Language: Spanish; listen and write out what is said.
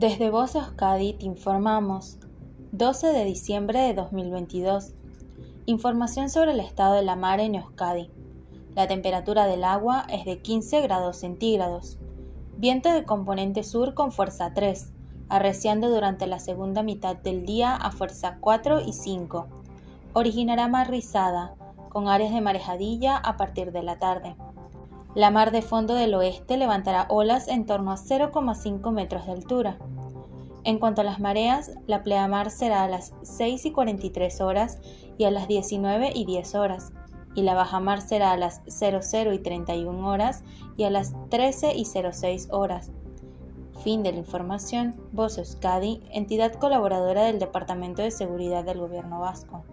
Desde Voz Euskadi te informamos. 12 de diciembre de 2022. Información sobre el estado de la mar en Euskadi. La temperatura del agua es de 15 grados centígrados. Viento de componente sur con fuerza 3, arreciando durante la segunda mitad del día a fuerza 4 y 5. Originará mar rizada, con áreas de marejadilla a partir de la tarde. La mar de fondo del oeste levantará olas en torno a 0,5 metros de altura. En cuanto a las mareas, la pleamar será a las 6 y 43 horas y a las 19 y 10 horas, y la bajamar será a las 00 y 31 horas y a las 13 y 06 horas. Fin de la información. Voz Euskadi, entidad colaboradora del Departamento de Seguridad del Gobierno Vasco.